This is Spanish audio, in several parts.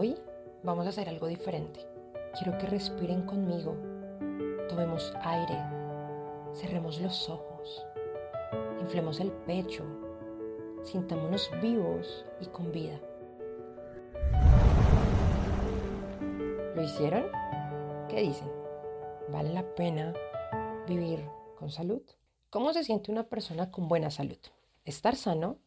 Hoy vamos a hacer algo diferente. Quiero que respiren conmigo. Tomemos aire. Cerremos los ojos. Inflemos el pecho. Sintámonos vivos y con vida. ¿Lo hicieron? ¿Qué dicen? ¿Vale la pena vivir con salud? ¿Cómo se siente una persona con buena salud? Estar sano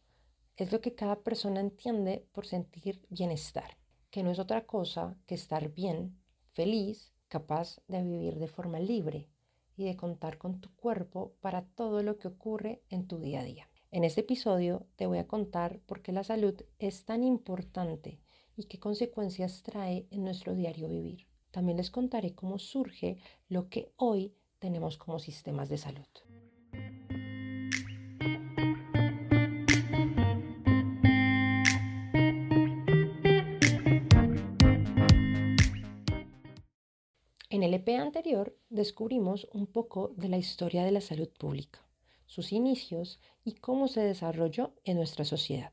es lo que cada persona entiende por sentir bienestar, que no es otra cosa que estar bien, feliz, capaz de vivir de forma libre y de contar con tu cuerpo para todo lo que ocurre en tu día a día. En este episodio te voy a contar por qué la salud es tan importante y qué consecuencias trae en nuestro diario vivir. También les contaré cómo surge lo que hoy tenemos como sistemas de salud. En el EP anterior descubrimos un poco de la historia de la salud pública, sus inicios y cómo se desarrolló en nuestra sociedad.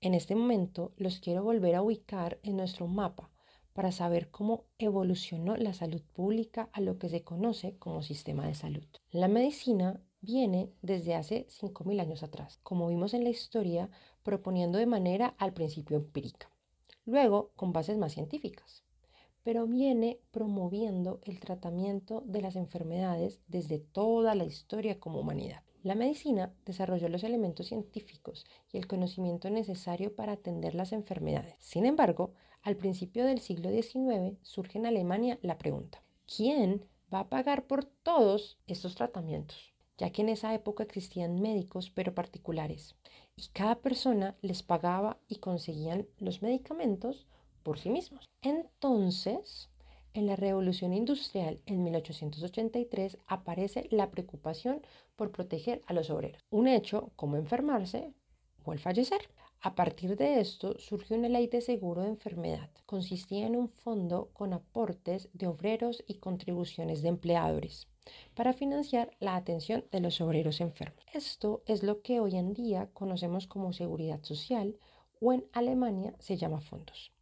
En este momento los quiero volver a ubicar en nuestro mapa para saber cómo evolucionó la salud pública a lo que se conoce como sistema de salud. La medicina viene desde hace 5.000 años atrás, como vimos en la historia, proponiendo de manera al principio empírica, luego con bases más científicas, pero viene promoviendo el tratamiento de las enfermedades desde toda la historia como humanidad. La medicina desarrolló los elementos científicos y el conocimiento necesario para atender las enfermedades. Sin embargo, al principio del siglo XIX surge en Alemania la pregunta, ¿quién va a pagar por todos estos tratamientos? Ya que en esa época existían médicos pero particulares y cada persona les pagaba y conseguían los medicamentos por sí mismos. Entonces, en la Revolución Industrial en 1883 aparece la preocupación por proteger a los obreros, un hecho como enfermarse o el fallecer. A partir de esto surgió una ley de seguro de enfermedad. Consistía en un fondo con aportes de obreros y contribuciones de empleadores para financiar la atención de los obreros enfermos. Esto es lo que hoy en día conocemos como seguridad social o en Alemania se llama fondos.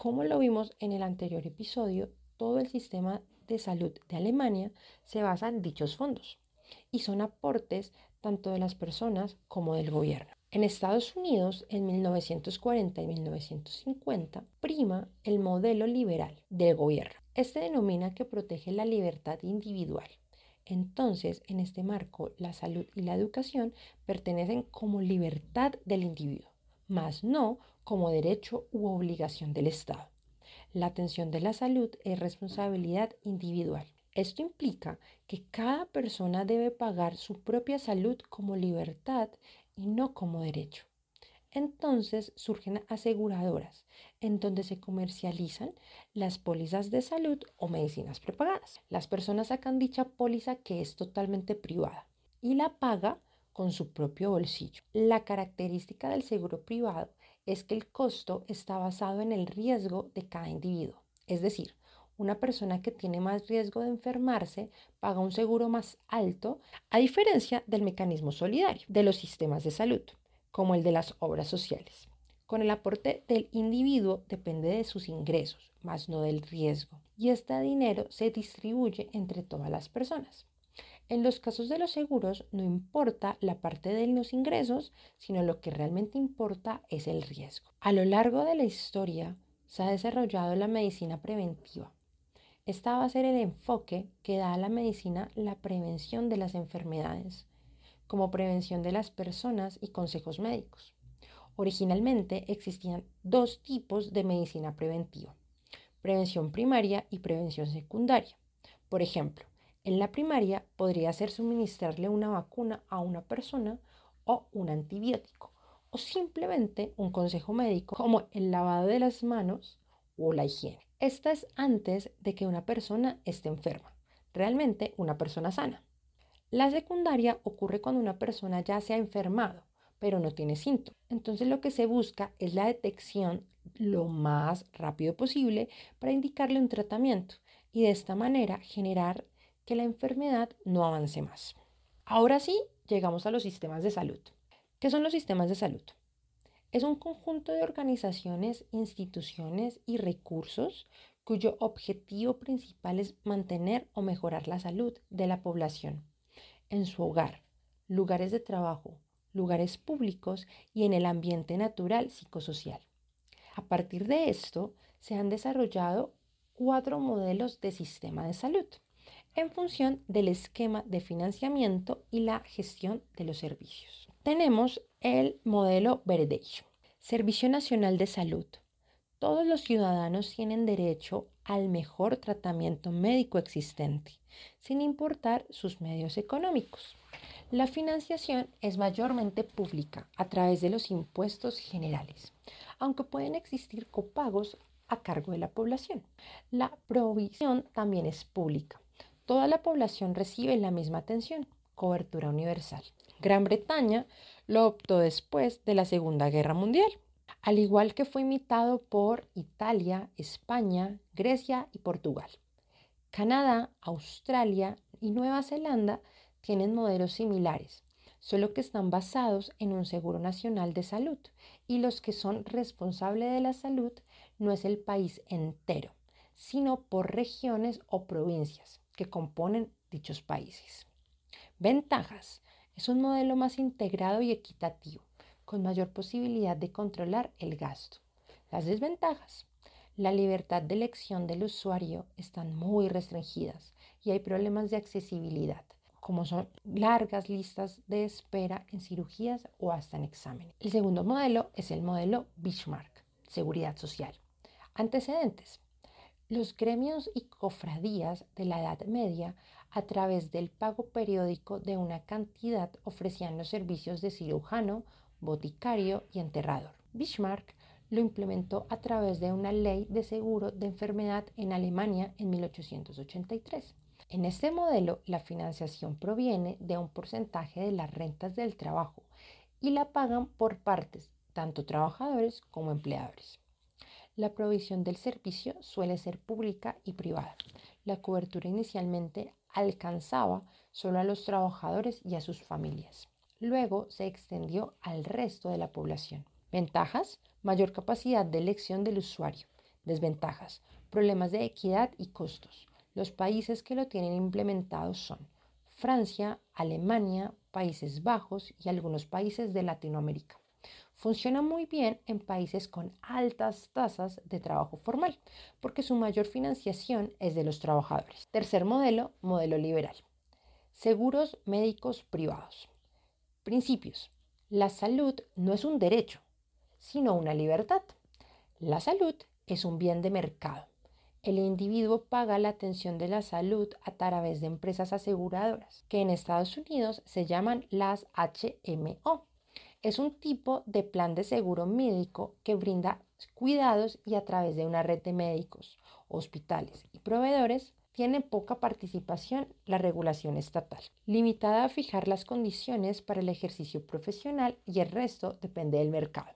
Como lo vimos en el anterior episodio, todo el sistema de salud de Alemania se basa en dichos fondos y son aportes tanto de las personas como del gobierno. En Estados Unidos, en 1940 y 1950, prima el modelo liberal del gobierno. Este denomina que protege la libertad individual. Entonces, en este marco, la salud y la educación pertenecen como libertad del individuo, más no como derecho u obligación del Estado. La atención de la salud es responsabilidad individual. Esto implica que cada persona debe pagar su propia salud como libertad y no como derecho. Entonces surgen aseguradoras en donde se comercializan las pólizas de salud o medicinas prepagadas. Las personas sacan dicha póliza que es totalmente privada y la paga con su propio bolsillo. La característica del seguro privado es que el costo está basado en el riesgo de cada individuo. Es decir, una persona que tiene más riesgo de enfermarse paga un seguro más alto, a diferencia del mecanismo solidario de los sistemas de salud, como el de las obras sociales. Con el aporte del individuo depende de sus ingresos, más no del riesgo, y este dinero se distribuye entre todas las personas. En los casos de los seguros no importa la parte de los ingresos, sino lo que realmente importa es el riesgo. A lo largo de la historia se ha desarrollado la medicina preventiva, esta va a ser el enfoque que da a la medicina la prevención de las enfermedades, como prevención de las personas y consejos médicos. Originalmente existían dos tipos de medicina preventiva, prevención primaria y prevención secundaria. Por ejemplo, en la primaria podría ser suministrarle una vacuna a una persona o un antibiótico, o simplemente un consejo médico como el lavado de las manos o la higiene. Esta es antes de que una persona esté enferma, realmente una persona sana. La secundaria ocurre cuando una persona ya se ha enfermado, pero no tiene síntomas. Entonces lo que se busca es la detección lo más rápido posible para indicarle un tratamiento y de esta manera generar que la enfermedad no avance más. Ahora sí, llegamos a los sistemas de salud. ¿Qué son los sistemas de salud? Es un conjunto de organizaciones, instituciones y recursos cuyo objetivo principal es mantener o mejorar la salud de la población en su hogar, lugares de trabajo, lugares públicos y en el ambiente natural psicosocial. A partir de esto, se han desarrollado cuatro modelos de sistema de salud en función del esquema de financiamiento y la gestión de los servicios. Tenemos el modelo Verdejo, Servicio Nacional de Salud. Todos los ciudadanos tienen derecho al mejor tratamiento médico existente, sin importar sus medios económicos. La financiación es mayormente pública a través de los impuestos generales, aunque pueden existir copagos a cargo de la población. La provisión también es pública. Toda la población recibe la misma atención, cobertura universal. Gran Bretaña lo optó después de la Segunda Guerra Mundial, al igual que fue imitado por Italia, España, Grecia y Portugal. Canadá, Australia y Nueva Zelanda tienen modelos similares, solo que están basados en un seguro nacional de salud y los que son responsables de la salud no es el país entero, sino por regiones o provincias que componen dichos países. Ventajas. Es un modelo más integrado y equitativo, con mayor posibilidad de controlar el gasto. Las desventajas. La libertad de elección del usuario están muy restringidas y hay problemas de accesibilidad como son largas listas de espera en cirugías o hasta en exámenes. El segundo modelo es el modelo Bismarck, seguridad social. Antecedentes. Los gremios y cofradías de la Edad Media, a través del pago periódico de una cantidad, ofrecían los servicios de cirujano, boticario y enterrador. Bismarck lo implementó a través de una ley de seguro de enfermedad en Alemania en 1883. En este modelo, la financiación proviene de un porcentaje de las rentas del trabajo y la pagan por partes, tanto trabajadores como empleadores. La provisión del servicio suele ser pública y privada. La cobertura inicialmente alcanzaba solo a los trabajadores y a sus familias. Luego se extendió al resto de la población. Ventajas, mayor capacidad de elección del usuario. Desventajas, problemas de equidad y costos. Los países que lo tienen implementado son Francia, Alemania, Países Bajos y algunos países de Latinoamérica. Funciona muy bien en países con altas tasas de trabajo formal, porque su mayor financiación es de los trabajadores. Tercer modelo, modelo liberal. Seguros médicos privados. Principios. La salud no es un derecho, sino una libertad. La salud es un bien de mercado el individuo paga la atención de la salud a través de empresas aseguradoras, que en Estados Unidos se llaman las HMO. Es un tipo de plan de seguro médico que brinda cuidados y a través de una red de médicos, hospitales y proveedores tiene poca participación la regulación estatal, limitada a fijar las condiciones para el ejercicio profesional y el resto depende del mercado.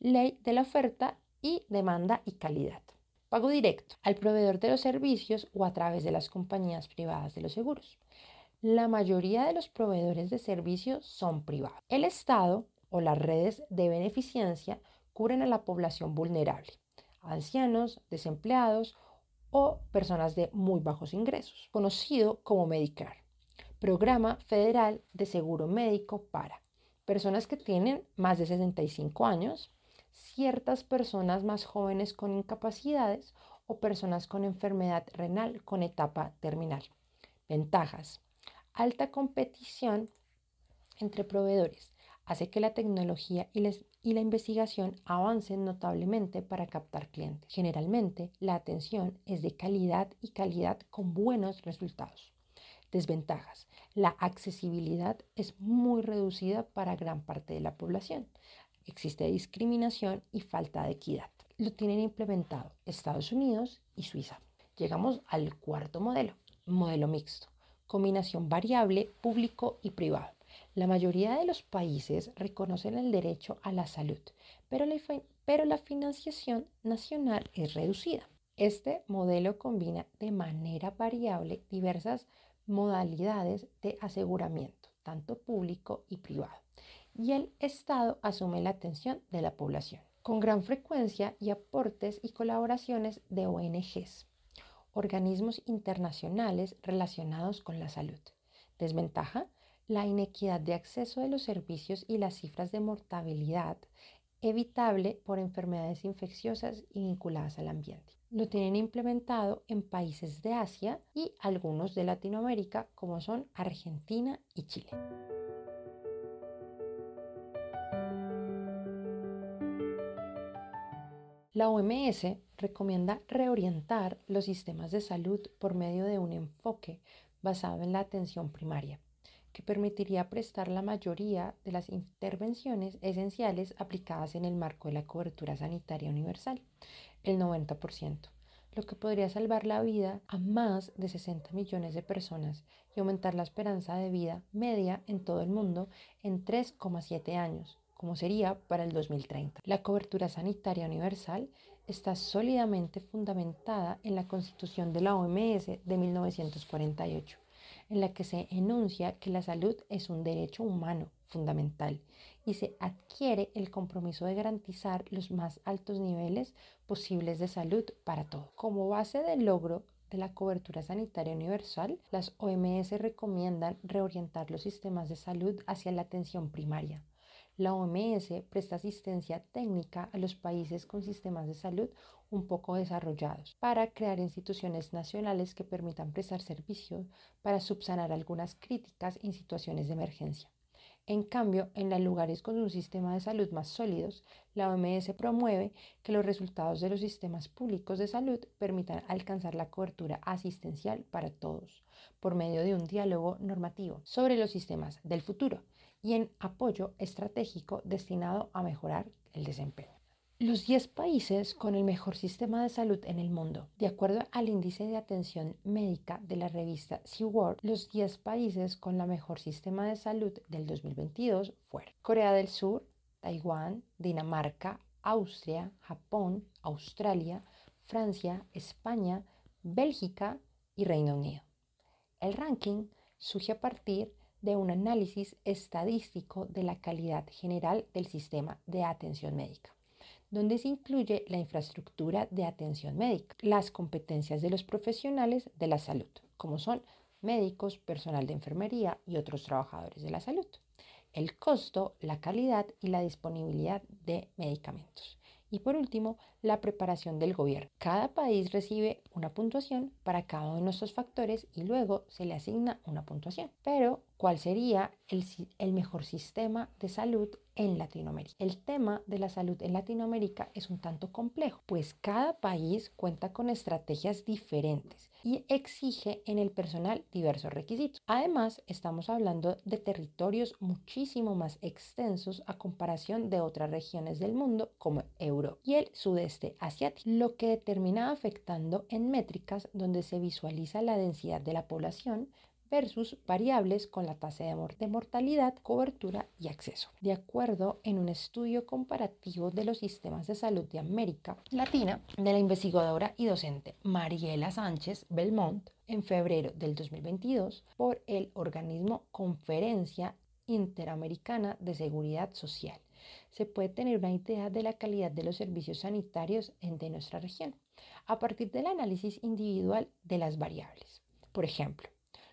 Ley de la oferta y demanda y calidad. Pago directo al proveedor de los servicios o a través de las compañías privadas de los seguros. La mayoría de los proveedores de servicios son privados. El Estado o las redes de beneficencia cubren a la población vulnerable, ancianos, desempleados o personas de muy bajos ingresos, conocido como Medicare, Programa Federal de Seguro Médico para personas que tienen más de 65 años, ciertas personas más jóvenes con incapacidades o personas con enfermedad renal con etapa terminal. Ventajas. Alta competición entre proveedores hace que la tecnología y, la investigación avancen notablemente para captar clientes. Generalmente, la atención es de calidad y calidad con buenos resultados. Desventajas. La accesibilidad es muy reducida para gran parte de la población existe discriminación y falta de equidad. Lo tienen implementado Estados Unidos y Suiza. Llegamos al cuarto modelo, modelo mixto, combinación variable público y privado. La mayoría de los países reconocen el derecho a la salud, pero la, financiación nacional es reducida. Este modelo combina de manera variable diversas modalidades de aseguramiento, tanto público y privado y el Estado asume la atención de la población, con gran frecuencia y aportes y colaboraciones de ONGs, organismos internacionales relacionados con la salud. Desventaja, la inequidad de acceso de los servicios y las cifras de mortalidad evitable por enfermedades infecciosas y vinculadas al ambiente. Lo tienen implementado en países de Asia y algunos de Latinoamérica como son Argentina y Chile. La OMS recomienda reorientar los sistemas de salud por medio de un enfoque basado en la atención primaria que permitiría prestar la mayoría de las intervenciones esenciales aplicadas en el marco de la cobertura sanitaria universal, el 90%, lo que podría salvar la vida a más de 60 millones de personas y aumentar la esperanza de vida media en todo el mundo en 3,7 años, como sería para el 2030. La cobertura sanitaria universal está sólidamente fundamentada en la Constitución de la OMS de 1948 en la que se enuncia que la salud es un derecho humano fundamental y se adquiere el compromiso de garantizar los más altos niveles posibles de salud para todos. Como base del logro de la cobertura sanitaria universal, las OMS recomiendan reorientar los sistemas de salud hacia la atención primaria, la OMS presta asistencia técnica a los países con sistemas de salud un poco desarrollados para crear instituciones nacionales que permitan prestar servicios para subsanar algunas críticas en situaciones de emergencia. En cambio, en los lugares con un sistema de salud más sólidos, la OMS promueve que los resultados de los sistemas públicos de salud permitan alcanzar la cobertura asistencial para todos, por medio de un diálogo normativo sobre los sistemas del futuro y en apoyo estratégico destinado a mejorar el desempeño. Los 10 países con el mejor sistema de salud en el mundo. De acuerdo al índice de atención médica de la revista SeaWorld, los 10 países con el mejor sistema de salud del 2022 fueron Corea del Sur, Taiwán, Dinamarca, Austria, Japón, Australia, Francia, España, Bélgica y Reino Unido. El ranking surge a partir de un análisis estadístico de la calidad general del sistema de atención médica, donde se incluye la infraestructura de atención médica, las competencias de los profesionales de la salud, como son médicos, personal de enfermería y otros trabajadores de la salud, el costo, la calidad y la disponibilidad de medicamentos. Y por último, la preparación del gobierno. Cada país recibe una puntuación para cada uno de estos factores y luego se le asigna una puntuación. Pero, ¿cuál sería el, el, mejor sistema de salud en Latinoamérica? El tema de la salud en Latinoamérica es un tanto complejo, pues cada país cuenta con estrategias diferentes y exige en el personal diversos requisitos. Además, estamos hablando de territorios muchísimo más extensos a comparación de otras regiones del mundo como Europa y el sudeste asiático, lo que termina afectando en métricas donde se visualiza la densidad de la población, versus variables con la tasa de, mortalidad, cobertura y acceso. De acuerdo en un estudio comparativo de los sistemas de salud de América Latina de la investigadora y docente Mariela Sánchez Belmont en febrero del 2022 por el organismo Conferencia Interamericana de Seguridad Social. Se puede tener una idea de la calidad de los servicios sanitarios de nuestra región a partir del análisis individual de las variables. Por ejemplo,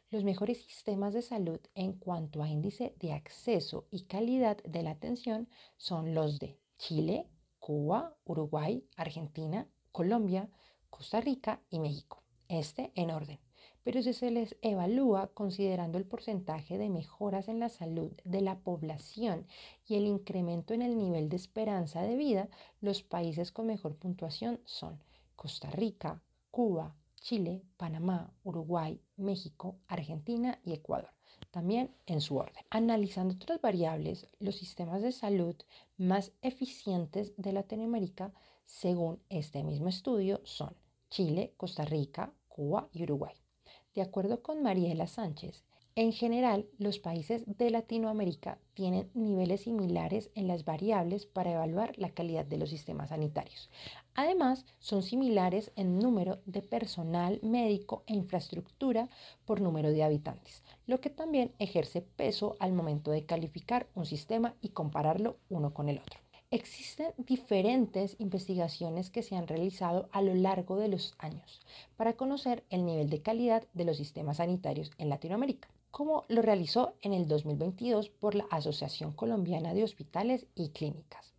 los mejores sistemas de salud en cuanto a índice de acceso y calidad de la atención son los de Chile, Cuba, Uruguay, Argentina, Colombia, Costa Rica y México. Este en orden. Pero si se les evalúa considerando el porcentaje de mejoras en la salud de la población y el incremento en el nivel de esperanza de vida, los países con mejor puntuación son Costa Rica, Cuba, Chile, Panamá, Uruguay, México, Argentina y Ecuador, también en su orden. Analizando otras variables, los sistemas de salud más eficientes de Latinoamérica, según este mismo estudio, son Chile, Costa Rica, Cuba y Uruguay. De acuerdo con Mariela Sánchez, En general, los países de Latinoamérica tienen niveles similares en las variables para evaluar la calidad de los sistemas sanitarios. Además, son similares en número de personal médico e infraestructura por número de habitantes, lo que también ejerce peso al momento de calificar un sistema y compararlo uno con el otro. Existen diferentes investigaciones que se han realizado a lo largo de los años para conocer el nivel de calidad de los sistemas sanitarios en Latinoamérica, como lo realizó en el 2022 por la Asociación Colombiana de Hospitales y Clínicas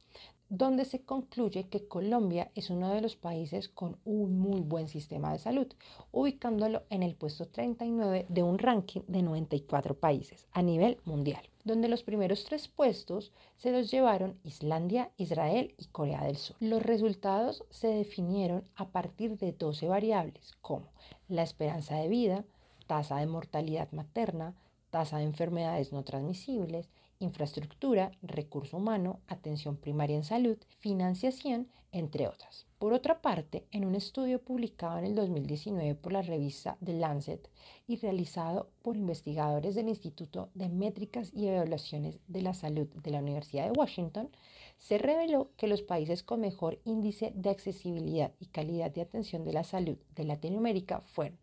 donde se concluye que Colombia es uno de los países con un muy buen sistema de salud, ubicándolo en el puesto 39 de un ranking de 94 países a nivel mundial, donde los primeros tres puestos se los llevaron Islandia, Israel y Corea del Sur. Los resultados se definieron a partir de 12 variables como la esperanza de vida, tasa de mortalidad materna, tasa de enfermedades no transmisibles, infraestructura, recurso humano, atención primaria en salud, financiación, entre otras. Por otra parte, en un estudio publicado en el 2019 por la revista The Lancet y realizado por investigadores del Instituto de Métricas y Evaluaciones de la Salud de la Universidad de Washington, se reveló que los países con mejor índice de accesibilidad y calidad de atención de la salud de Latinoamérica fueron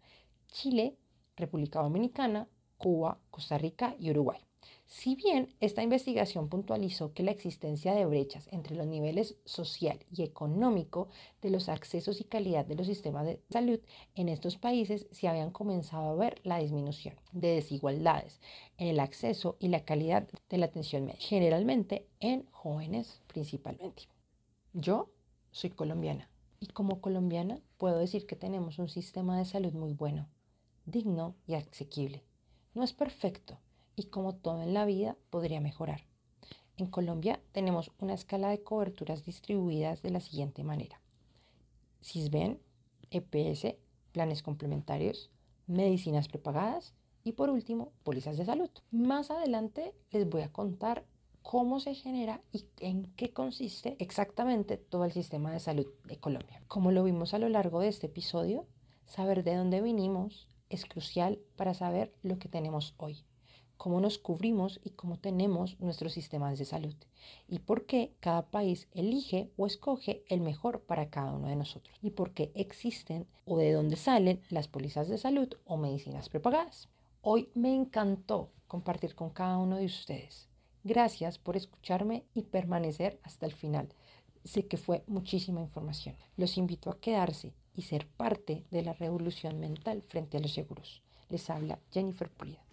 Chile, República Dominicana, Cuba, Costa Rica y Uruguay. Si bien esta investigación puntualizó que la existencia de brechas entre los niveles social y económico de los accesos y calidad de los sistemas de salud en estos países, se habían comenzado a ver la disminución de desigualdades en el acceso y la calidad de la atención médica, generalmente en jóvenes principalmente. Yo soy colombiana y como colombiana puedo decir que tenemos un sistema de salud muy bueno, digno y asequible. No es perfecto, y como todo en la vida podría mejorar. En Colombia tenemos una escala de coberturas distribuidas de la siguiente manera. CISBEN, EPS, planes complementarios, medicinas prepagadas y por último, pólizas de salud. Más adelante les voy a contar cómo se genera y en qué consiste exactamente todo el sistema de salud de Colombia. Como lo vimos a lo largo de este episodio, saber de dónde vinimos es crucial para saber lo que tenemos hoy cómo nos cubrimos y cómo tenemos nuestros sistemas de salud y por qué cada país elige o escoge el mejor para cada uno de nosotros y por qué existen o de dónde salen las pólizas de salud o medicinas prepagadas. Hoy me encantó compartir con cada uno de ustedes. Gracias por escucharme y permanecer hasta el final. Sé que fue muchísima información. Los invito a quedarse y ser parte de la revolución mental frente a los seguros. Les habla Jennifer Prida.